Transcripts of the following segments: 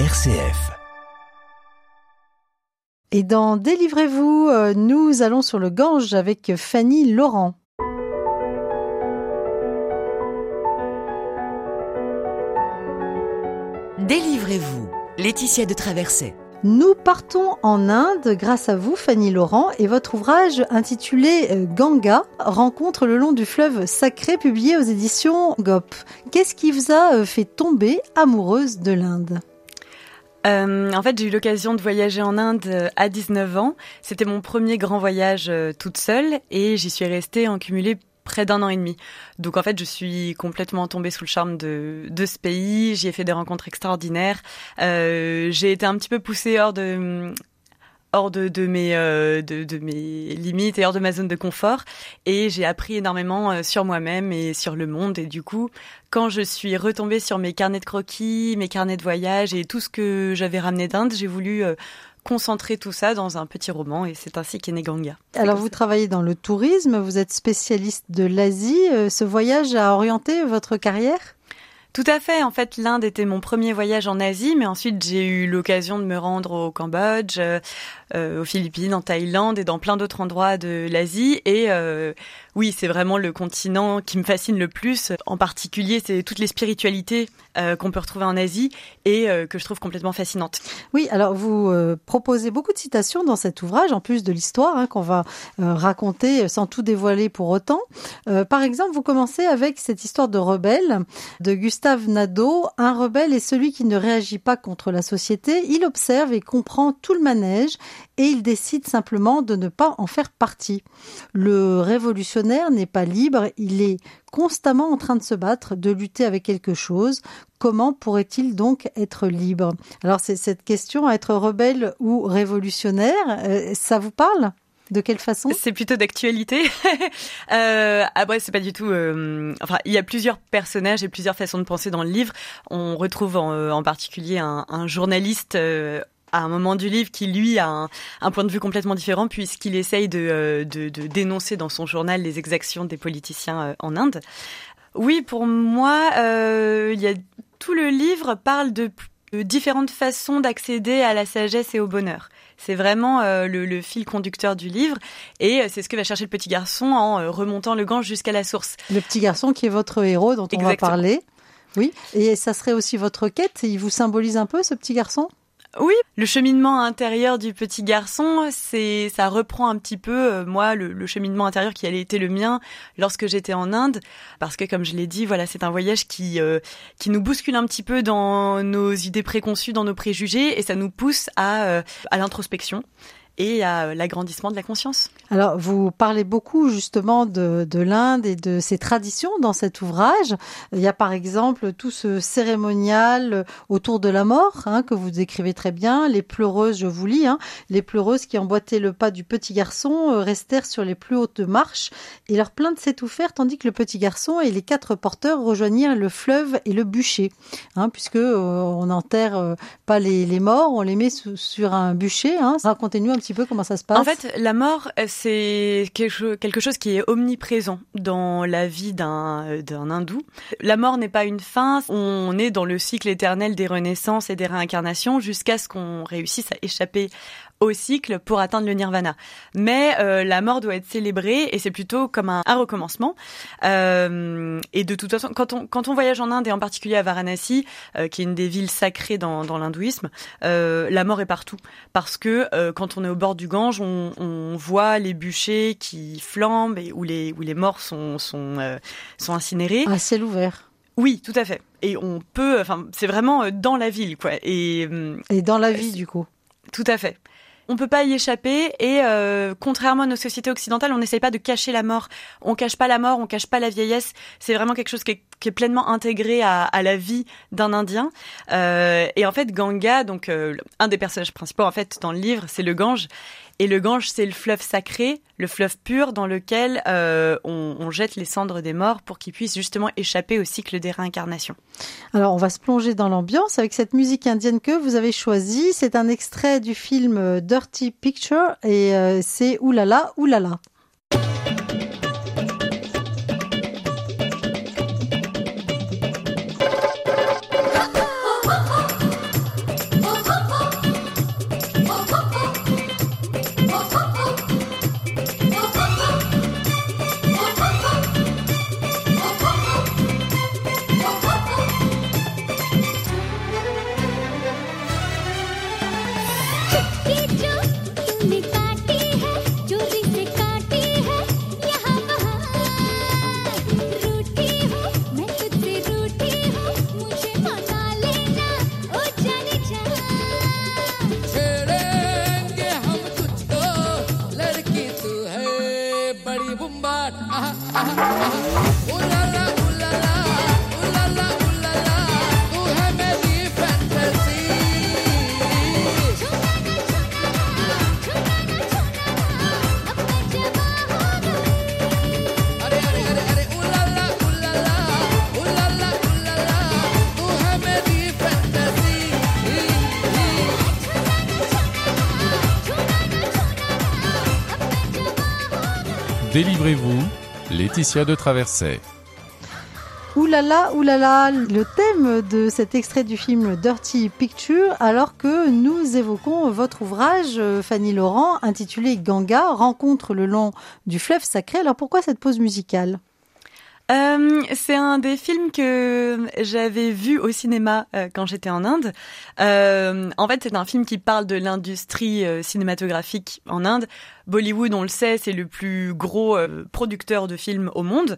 RCF. Et dans Délivrez-vous, euh, nous allons sur le Gange avec Fanny Laurent. Délivrez-vous. Laetitia de Traversée. Nous partons en Inde grâce à vous, Fanny Laurent, et votre ouvrage intitulé euh, Ganga, Rencontre le long du fleuve sacré, publié aux éditions GOP. Qu'est-ce qui vous a euh, fait tomber amoureuse de l'Inde? Euh, en fait, j'ai eu l'occasion de voyager en Inde euh, à 19 ans. C'était mon premier grand voyage euh, toute seule et j'y suis restée en cumulé près d'un an et demi. Donc en fait, je suis complètement tombée sous le charme de, de ce pays. J'y ai fait des rencontres extraordinaires. Euh, j'ai été un petit peu poussée hors de hors de, de mes euh, de, de, mes limites et hors de ma zone de confort et j'ai appris énormément euh, sur moi-même et sur le monde et du coup quand je suis retombée sur mes carnets de croquis, mes carnets de voyage et tout ce que j'avais ramené d'Inde, j'ai voulu euh, concentrer tout ça dans un petit roman et c'est ainsi qu'est né Ganga. Alors vous travaillez dans le tourisme, vous êtes spécialiste de l'Asie. Ce voyage a orienté votre carrière? Tout à fait. En fait, l'Inde était mon premier voyage en Asie, mais ensuite j'ai eu l'occasion de me rendre au Cambodge, aux Philippines, en Thaïlande et dans plein d'autres endroits de l'Asie. Et euh, oui, c'est vraiment le continent qui me fascine le plus. En particulier, c'est toutes les spiritualités euh, qu'on peut retrouver en Asie et euh, que je trouve complètement fascinantes. Oui, alors vous euh, proposez beaucoup de citations dans cet ouvrage, en plus de l'histoire hein, qu'on va euh, raconter sans tout dévoiler pour autant. par exemple, vous commencez avec cette histoire de rebelle de Gustave Nadeau. Un rebelle est celui qui ne réagit pas contre la société. Il observe et comprend tout le manège et il décide simplement de ne pas en faire partie. Le révolutionnaire n'est pas libre, il est constamment en train de se battre, de lutter avec quelque chose. Comment pourrait-il donc être libre? Alors c'est cette question, être rebelle ou révolutionnaire, euh, ça vous parle? De quelle façon? C'est plutôt d'actualité. euh, c'est pas du tout. Euh, enfin, il y a plusieurs personnages et plusieurs façons de penser dans le livre. On retrouve en, euh, particulier un, journaliste à un moment du livre qui lui a un, un point de vue complètement différent puisqu'il essaye de, euh, de, de, dénoncer dans son journal les exactions des politiciens euh, en Inde. Oui, pour moi, euh, il y a tout le livre parle de, de différentes façons d'accéder à la sagesse et au bonheur. C'est vraiment euh, le, le, fil conducteur du livre et c'est ce que va chercher le petit garçon en remontant le Gange jusqu'à la source. Le petit garçon qui est votre héros dont Exactement. on va parler. Oui, et ça serait aussi votre quête. Il vous symbolise un peu ce petit garçon? Oui, le cheminement intérieur du petit garçon, c'est ça reprend un petit peu euh, moi le, le, cheminement intérieur qui allait été le mien lorsque j'étais en Inde, parce que comme je l'ai dit, voilà, c'est un voyage qui euh, qui nous bouscule un petit peu dans nos idées préconçues, dans nos préjugés, et ça nous pousse à euh, à l'introspection et à l'agrandissement de la conscience. Alors, vous parlez beaucoup justement de, de l'Inde et de ses traditions dans cet ouvrage. Il y a par exemple tout ce cérémonial autour de la mort hein, que vous décrivez très bien. Les pleureuses, je vous lis, hein, les pleureuses qui emboîtaient le pas du petit garçon euh, restèrent sur les plus hautes marches et leur plainte s'étouffèrent tandis que le petit garçon et les quatre porteurs rejoignirent le fleuve et le bûcher, hein, puisque euh, on n'enterre euh, pas les, morts, on les met sur un bûcher. Hein. Racontez-nous un petit peu comment ça se passe En fait, la mort, c'est quelque chose qui est omniprésent dans la vie d'un d'un hindou. La mort n'est pas une fin, on est dans le cycle éternel des renaissances et des réincarnations jusqu'à ce qu'on réussisse à échapper au cycle pour atteindre le nirvana. Mais euh, la mort doit être célébrée et c'est plutôt comme un, un recommencement. Euh, et de toute façon, quand on, quand on voyage en Inde et en particulier à Varanasi, euh, qui est une des villes sacrées dans, dans l'hindouisme, euh, la mort est partout. Parce que euh, quand on est au bord du Gange, on, on voit les bûchers qui flambent et où les, où les morts sont, sont, euh, sont incinérés. À ciel ouvert. Oui, tout à fait. Et on peut, enfin, c'est vraiment dans la ville, quoi. Et, et dans la vie, du coup. Tout à fait. On peut pas y échapper et euh, contrairement à nos sociétés occidentales, on n'essaye pas de cacher la mort. On cache pas la mort, on cache pas la vieillesse. C'est vraiment quelque chose qui est, pleinement intégré à, à la vie d'un Indien. Euh, et en fait, Ganga, donc euh, un des personnages principaux en fait dans le livre, c'est le Gange. Et le Gange, c'est le fleuve sacré, le fleuve pur dans lequel euh, on, jette les cendres des morts pour qu'ils puissent justement échapper au cycle des réincarnations. Alors, on va se plonger dans l'ambiance avec cette musique indienne que vous avez choisie. C'est un extrait du film Dirty Picture et euh, c'est Oulala, Oulala. Laetitia de Traverset. Oulala, oulala, le thème de cet extrait du film Dirty Picture, alors que nous évoquons votre ouvrage, Fanny Laurent, intitulé Ganga, rencontre le long du fleuve sacré. Alors pourquoi cette pause musicale? Euh, c'est un des films que j'avais vu au cinéma euh, quand j'étais en Inde. Euh, en fait, c'est un film qui parle de l'industrie cinématographique en Inde. Bollywood, on le sait, c'est le plus gros producteur de films au monde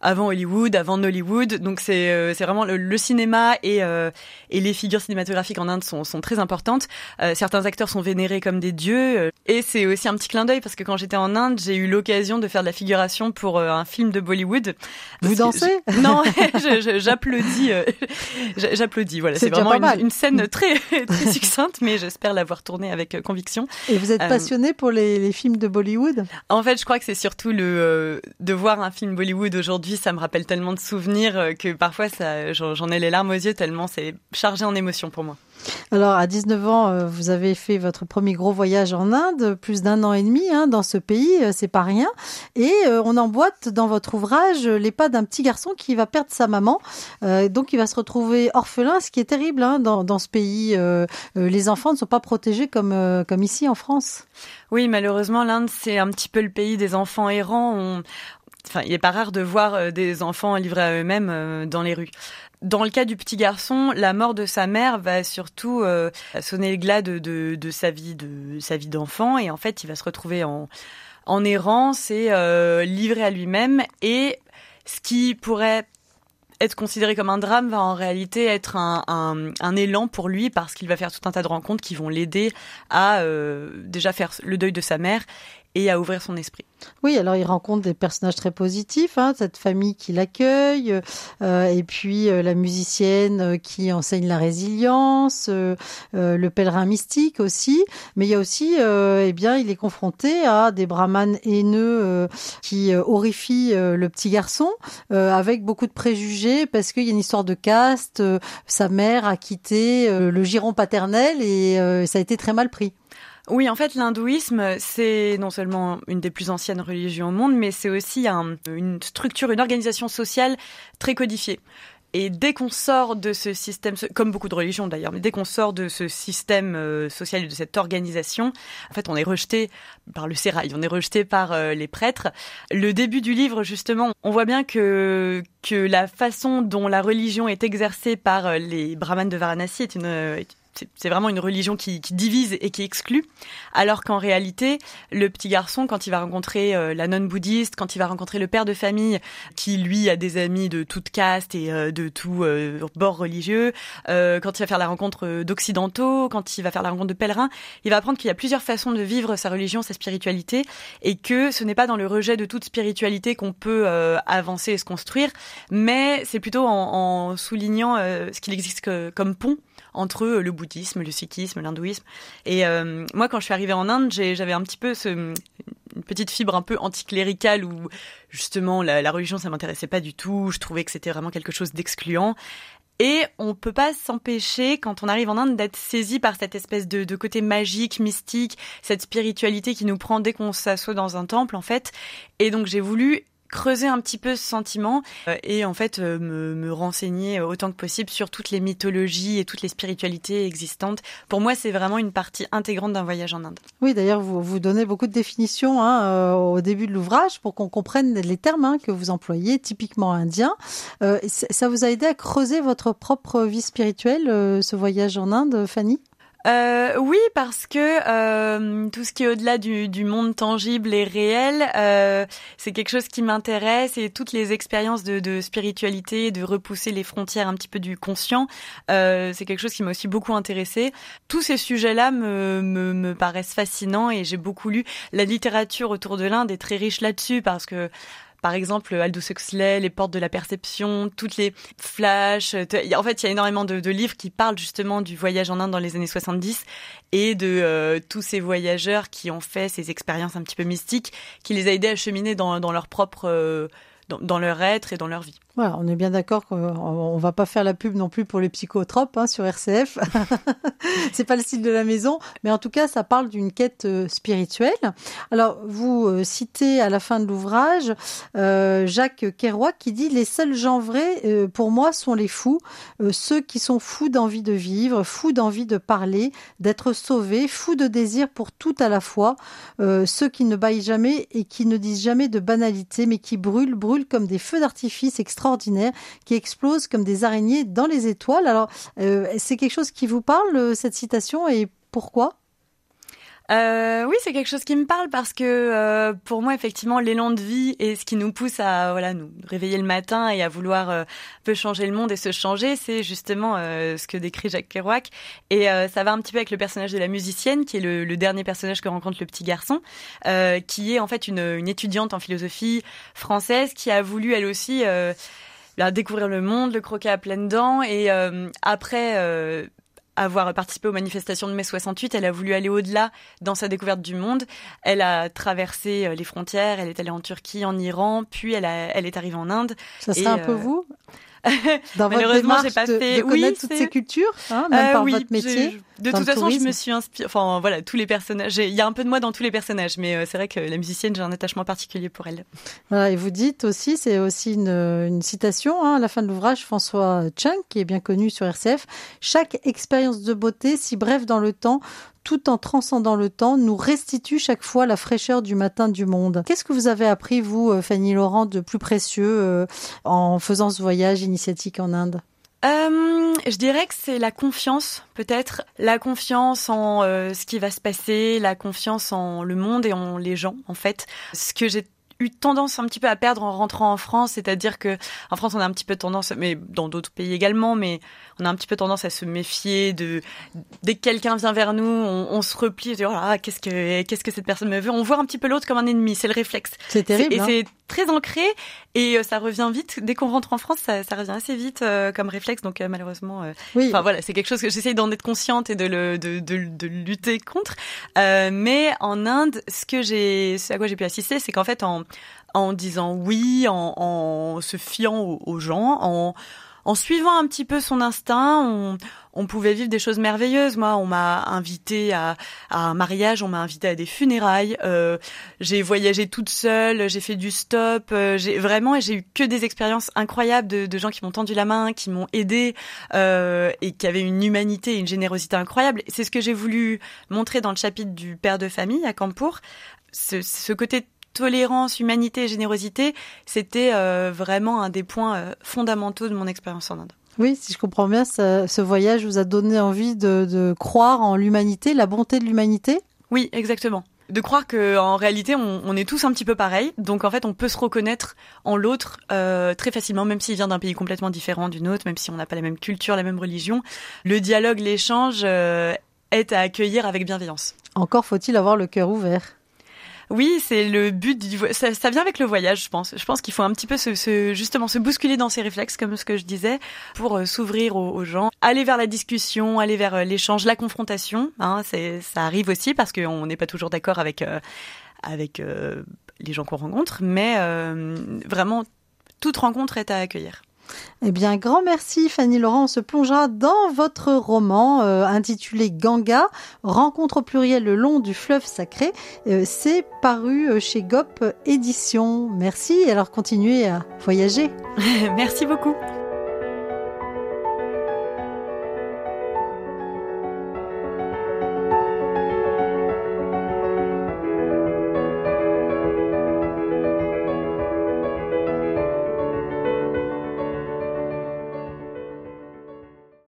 avant Hollywood, avant Nollywood. Donc c'est euh, c'est vraiment le, cinéma et euh, et les figures cinématographiques en Inde sont sont très importantes. Euh, certains acteurs sont vénérés comme des dieux et c'est aussi un petit clin d'œil parce que quand j'étais en Inde, j'ai eu l'occasion de faire de la figuration pour un film de Bollywood. Vous dansez Non, j'applaudis. j'applaudis. Voilà, c'est vraiment une, une, scène très très succincte, mais j'espère l'avoir tournée avec conviction. Et vous êtes passionné pour les, les films de Bollywood? En fait, je crois que c'est surtout le de voir un film Bollywood aujourd'hui ça me rappelle tellement de souvenirs euh, que parfois ça, j'en ai les larmes aux yeux tellement c'est chargé en émotions pour moi. Alors, à 19 ans, euh, vous avez fait votre premier gros voyage en Inde, plus d'un an et demi hein, dans ce pays, euh, c'est pas rien. Et on emboîte dans votre ouvrage les pas d'un petit garçon qui va perdre sa maman, donc il va se retrouver orphelin, ce qui est terrible hein, dans, dans, ce pays. les enfants ne sont pas protégés comme, comme ici en France. Oui, malheureusement, l'Inde, c'est un petit peu le pays des enfants errants. On, enfin, il est pas rare de voir euh, des enfants livrés à eux-mêmes euh, dans les rues. Dans le cas du petit garçon, la mort de sa mère va surtout euh, sonner le glas de, sa vie de sa vie d'enfant et en fait il va se retrouver en, errance et livré à lui-même et ce qui pourrait être considéré comme un drame va en réalité être un élan pour lui parce qu'il va faire tout un tas de rencontres qui vont l'aider à déjà faire le deuil de sa mère et à ouvrir son esprit. Oui, alors il rencontre des personnages très positifs, hein, cette famille qui l'accueille, euh, et puis euh, la musicienne euh, qui enseigne la résilience, le pèlerin mystique aussi. Mais il y a aussi, eh bien, il est confronté à des brahmanes haineux qui horrifient le petit garçon, avec beaucoup de préjugés, parce qu'il y a une histoire de caste. sa mère a quitté le giron paternel et ça a été très mal pris. Oui, en fait, l'hindouisme, c'est non seulement une des plus anciennes religions au monde, mais c'est aussi une structure, une organisation sociale très codifiée. Et dès qu'on sort de ce système, comme beaucoup de religions d'ailleurs, mais dès qu'on sort de ce système euh, social et de cette organisation, en fait, on est rejeté par le sérail, on est rejeté par euh, les prêtres. Le début du livre, justement, on voit bien que que la façon dont la religion est exercée par euh, les brahmanes de Varanasi est une c'est vraiment une religion qui, divise et qui exclut, alors qu'en réalité, le petit garçon, quand il va rencontrer euh, la nonne bouddhiste, quand il va rencontrer le père de famille, qui lui a des amis de toute caste et euh, de tout euh, bord religieux, quand il va faire la rencontre d'occidentaux, quand il va faire la rencontre de pèlerins, il va apprendre qu'il y a plusieurs façons de vivre sa religion, sa spiritualité, et que ce n'est pas dans le rejet de toute spiritualité qu'on peut avancer et se construire, mais c'est plutôt en, en soulignant ce qu'il existe comme pont entre le bouddhisme, le sikhisme, l'hindouisme. Et euh, moi, quand je suis arrivée en Inde, j'avais un petit peu une petite fibre un peu anticléricale où justement la, la religion ça m'intéressait pas du tout. Je trouvais que c'était vraiment quelque chose d'excluant. Et on peut pas s'empêcher, quand on arrive en Inde, d'être saisi par cette espèce de, de, côté magique, mystique, cette spiritualité qui nous prend dès qu'on s'assoit dans un temple, en fait. Et donc j'ai voulu creuser un petit peu ce sentiment euh, et en fait euh, me, me, renseigner autant que possible sur toutes les mythologies et toutes les spiritualités existantes. Pour moi, c'est vraiment une partie intégrante d'un voyage en Inde. Oui, d'ailleurs, vous, vous donnez beaucoup de définitions hein, euh, au début de l'ouvrage pour qu'on comprenne les termes hein, que vous employez, typiquement indiens. Euh, ça vous a aidé à creuser votre propre vie spirituelle, ce voyage en Inde, Fanny? Euh, oui, parce que euh, tout ce qui est au-delà du, du, monde tangible et réel, euh, c'est quelque chose qui m'intéresse et toutes les expériences de, de, spiritualité, de repousser les frontières un petit peu du conscient, euh, c'est quelque chose qui m'a aussi beaucoup intéressé. Tous ces sujets-là me, me, me, paraissent fascinants et j'ai beaucoup lu. La littérature autour de l'Inde est très riche là-dessus parce que par exemple Aldous Huxley, Les portes de la perception, toutes les flashs. En fait, il y a énormément de, livres qui parlent justement du voyage en Inde dans les années 70 et de euh, tous ces voyageurs qui ont fait ces expériences un petit peu mystiques, qui les a aidés à cheminer dans, leur propre... Euh, dans, leur être et dans leur vie. Voilà, on est bien d'accord qu'on va pas faire la pub non plus pour les psychotropes hein, sur RCF. c'est pas le style de la maison, mais en tout cas, ça parle d'une quête euh, spirituelle. Alors, vous euh, citez à la fin de l'ouvrage euh, Jacques Kerouac qui dit les seuls gens vrais pour moi sont les fous, ceux qui sont fous d'envie de vivre, fous d'envie de parler, d'être sauvés, fous de désir pour tout à la fois, ceux qui ne baillent jamais et qui ne disent jamais de banalité, mais qui brûlent, brûlent comme des feux d'artifice extraordinaires qui explosent comme des araignées dans les étoiles. Alors, euh, c'est quelque chose qui vous parle, euh, cette citation, et pourquoi? Euh, oui, c'est quelque chose qui me parle parce que euh, pour moi, effectivement, l'élan de vie et ce qui nous pousse à voilà nous réveiller le matin et à vouloir euh, peu changer le monde et se changer, c'est justement euh, ce que décrit Jacques Kerouac. Et ça va un petit peu avec le personnage de la musicienne, qui est le, le dernier personnage que rencontre le petit garçon, qui est en fait une, une, étudiante en philosophie française qui a voulu elle aussi découvrir le monde, le croquer à pleines dents et après avoir participé aux manifestations de mai 68, elle a voulu aller au-delà dans sa découverte du monde. Elle a traversé euh, les frontières, elle est allée en Turquie, en Iran, puis elle, a, elle est arrivée en Inde. Ça serait un peu euh, vous? Dans Malheureusement, j'ai pas de, fait. De oui, toutes ces cultures, hein, même euh, par oui, votre métier. de toute façon, je me suis inspirée. Enfin, voilà, tous les personnages. Il y a un peu de moi dans tous les personnages, mais euh, c'est vrai que la musicienne, j'ai un attachement particulier pour elle. Voilà, et vous dites aussi, c'est aussi une, une citation hein, à la fin de l'ouvrage, François Chung, qui est bien connu sur RCF. Chaque expérience de beauté, si brève dans le temps, tout en transcendant le temps, nous restitue chaque fois la fraîcheur du matin du monde. Qu'est-ce que vous avez appris, vous, euh, Fanny Laurent, de plus précieux euh, en faisant ce voyage initiatique en Inde? Euh, je dirais que c'est la confiance, peut-être, la confiance en ce qui va se passer, la confiance en le monde et en les gens, en fait. Ce que j'ai eu tendance un petit peu à perdre en rentrant en France, c'est-à-dire que en France on a un petit peu tendance, mais dans d'autres pays également, mais on a un petit peu tendance à se méfier de dès que quelqu'un vient vers nous, on, on se replie, et oh là, qu'est-ce que qu'est-ce que cette personne me veut? On voit un petit peu l'autre comme un ennemi, c'est le réflexe. C'est terrible. Et hein c'est très ancré et euh, ça revient vite. Dès qu'on rentre en France, ça, ça revient assez vite euh, comme réflexe. Donc euh, malheureusement, euh, oui. enfin voilà, c'est quelque chose que j'essaye d'en être consciente et de le de, de, de lutter contre. mais en Inde, ce que j'ai, ce à quoi j'ai pu assister, c'est qu'en fait en en disant oui, en, se fiant aux, gens, en, suivant un petit peu son instinct, on, pouvait vivre des choses merveilleuses. Moi, on m'a invité à, un mariage, on m'a invité à des funérailles. Euh, j'ai voyagé toute seule, j'ai fait du stop. Euh, j'ai vraiment, j'ai eu que des expériences incroyables de, gens qui m'ont tendu la main, qui m'ont aidé euh, et qui avaient une humanité et une générosité incroyable. C'est ce que j'ai voulu montrer dans le chapitre du père de famille à Campour. Ce côté tolérance, humanité et générosité, c'était euh, vraiment un des points euh, fondamentaux de mon expérience en Inde. Oui, si je comprends bien, ça, ce voyage vous a donné envie de, de croire en l'humanité, la bonté de l'humanité? Oui, exactement. De croire que en réalité, on, on, est tous un petit peu pareils, donc en fait, on peut se reconnaître en l'autre euh, très facilement, même s'il vient d'un pays complètement différent du nôtre, même si on n'a pas la même culture, la même religion. Le dialogue, l'échange euh, est à accueillir avec bienveillance. Encore faut-il avoir le cœur ouvert. Oui, c'est le but du ça, ça vient avec le voyage, je pense. Je pense qu'il faut un petit peu se, se, justement se bousculer dans ses réflexes, comme ce que je disais, pour euh, s'ouvrir aux, gens, aller vers la discussion, aller vers euh, l'échange, la confrontation. Hein, c'est ça arrive aussi parce qu'on n'est pas toujours d'accord avec euh, avec euh, les gens qu'on rencontre, mais euh, vraiment toute rencontre est à accueillir. Eh bien, grand merci Fanny Laurent. On se plongera dans votre roman euh, intitulé Ganga, rencontre au pluriel le long du fleuve sacré. Euh, C'est paru euh, chez GOP Édition. Merci. Alors continuez à voyager. merci beaucoup.